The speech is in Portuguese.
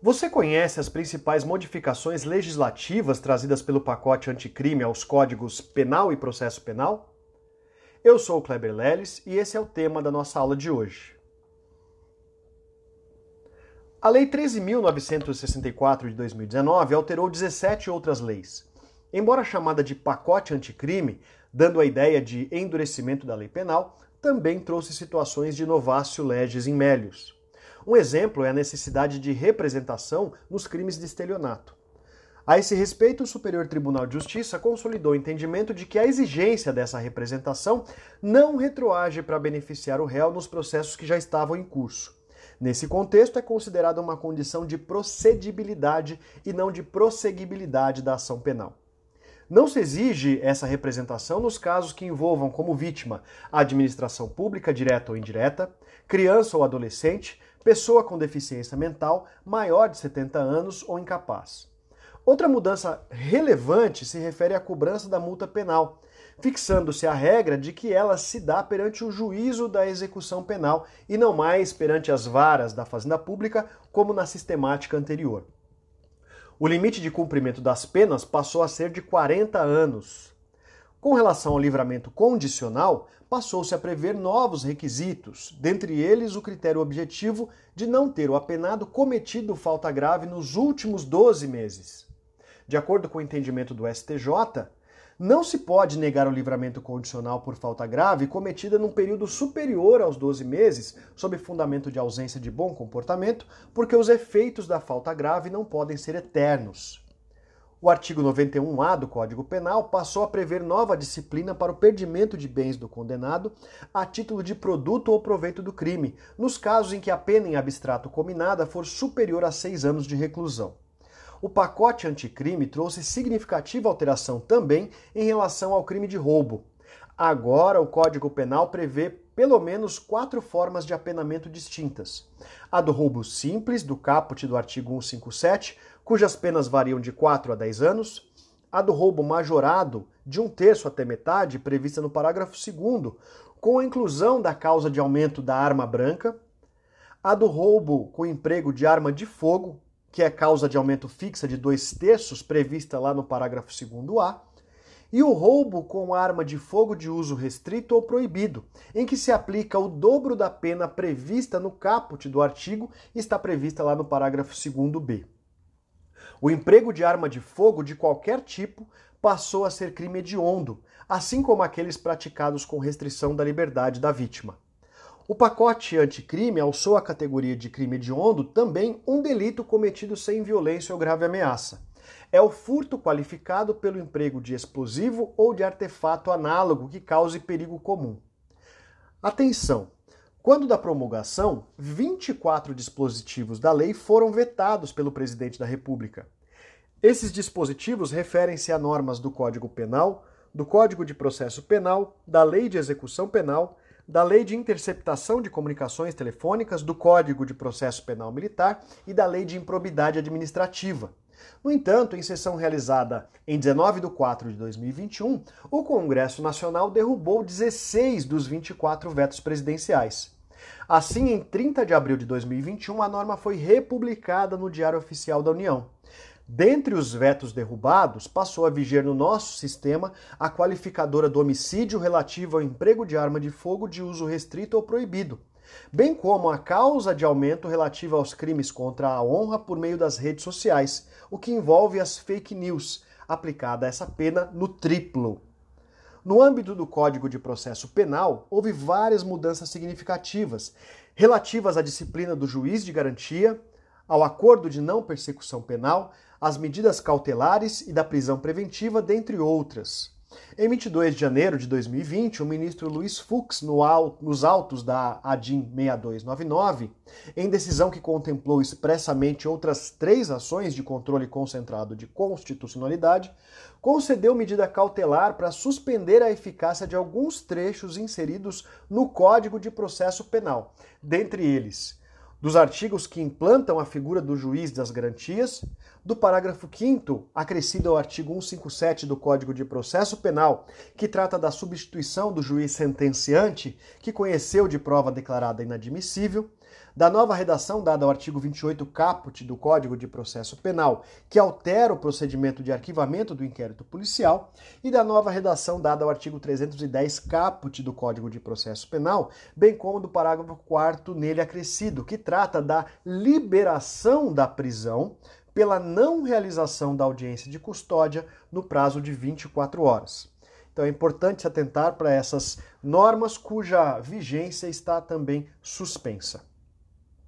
Você conhece as principais modificações legislativas trazidas pelo pacote anticrime aos códigos penal e processo penal? Eu sou o Kleber Leles e esse é o tema da nossa aula de hoje. A Lei 13.964 de 2019 alterou 17 outras leis. Embora chamada de pacote anticrime, dando a ideia de endurecimento da lei penal, também trouxe situações de novácio legis in melius. Um exemplo é a necessidade de representação nos crimes de estelionato. A esse respeito, o Superior Tribunal de Justiça consolidou o entendimento de que a exigência dessa representação não retroage para beneficiar o réu nos processos que já estavam em curso. Nesse contexto, é considerada uma condição de procedibilidade e não de prosseguibilidade da ação penal. Não se exige essa representação nos casos que envolvam como vítima a administração pública direta ou indireta, criança ou adolescente, pessoa com deficiência mental, maior de 70 anos ou incapaz. Outra mudança relevante se refere à cobrança da multa penal, fixando-se a regra de que ela se dá perante o juízo da execução penal e não mais perante as varas da Fazenda Pública, como na sistemática anterior. O limite de cumprimento das penas passou a ser de 40 anos. Com relação ao livramento condicional, passou-se a prever novos requisitos, dentre eles o critério objetivo de não ter o apenado cometido falta grave nos últimos 12 meses. De acordo com o entendimento do STJ, não se pode negar o livramento condicional por falta grave cometida num período superior aos 12 meses, sob fundamento de ausência de bom comportamento, porque os efeitos da falta grave não podem ser eternos. O artigo 91-A do Código Penal passou a prever nova disciplina para o perdimento de bens do condenado a título de produto ou proveito do crime, nos casos em que a pena em abstrato combinada for superior a seis anos de reclusão. O pacote anticrime trouxe significativa alteração também em relação ao crime de roubo. Agora, o Código Penal prevê pelo menos quatro formas de apenamento distintas: a do roubo simples, do caput do artigo 157, cujas penas variam de 4 a 10 anos, a do roubo majorado, de um terço até metade, prevista no parágrafo 2, com a inclusão da causa de aumento da arma branca, a do roubo com emprego de arma de fogo, que é causa de aumento fixa de dois terços, prevista lá no parágrafo 2A, e o roubo com arma de fogo de uso restrito ou proibido, em que se aplica o dobro da pena prevista no caput do artigo e está prevista lá no parágrafo 2b. O emprego de arma de fogo de qualquer tipo passou a ser crime hediondo, assim como aqueles praticados com restrição da liberdade da vítima. O pacote anticrime alçou a categoria de crime hediondo também um delito cometido sem violência ou grave ameaça. É o furto qualificado pelo emprego de explosivo ou de artefato análogo que cause perigo comum. Atenção! Quando da promulgação, 24 dispositivos da lei foram vetados pelo presidente da República. Esses dispositivos referem-se a normas do Código Penal, do Código de Processo Penal, da Lei de Execução Penal, da Lei de Interceptação de Comunicações Telefônicas, do Código de Processo Penal Militar e da Lei de Improbidade Administrativa. No entanto, em sessão realizada em 19 de 4 de 2021, o Congresso Nacional derrubou 16 dos 24 vetos presidenciais. Assim, em 30 de abril de 2021, a norma foi republicada no Diário Oficial da União. Dentre os vetos derrubados, passou a viger no nosso sistema a qualificadora do homicídio relativo ao emprego de arma de fogo de uso restrito ou proibido, bem como a causa de aumento relativa aos crimes contra a honra por meio das redes sociais, o que envolve as fake news, aplicada essa pena no triplo. No âmbito do Código de Processo Penal, houve várias mudanças significativas relativas à disciplina do juiz de garantia, ao acordo de não persecução penal, às medidas cautelares e da prisão preventiva, dentre outras. Em 22 de janeiro de 2020, o ministro Luiz Fux, no nos autos da ADIM 6299, em decisão que contemplou expressamente outras três ações de controle concentrado de constitucionalidade, concedeu medida cautelar para suspender a eficácia de alguns trechos inseridos no Código de Processo Penal, dentre eles dos artigos que implantam a figura do juiz das garantias, do parágrafo 5 acrescido ao artigo 157 do Código de Processo Penal, que trata da substituição do juiz sentenciante que conheceu de prova declarada inadmissível, da nova redação dada ao artigo 28 caput do Código de Processo Penal, que altera o procedimento de arquivamento do inquérito policial, e da nova redação dada ao artigo 310 caput do Código de Processo Penal, bem como do parágrafo 4 nele acrescido, que trata da liberação da prisão pela não realização da audiência de custódia no prazo de 24 horas. Então é importante se atentar para essas normas cuja vigência está também suspensa.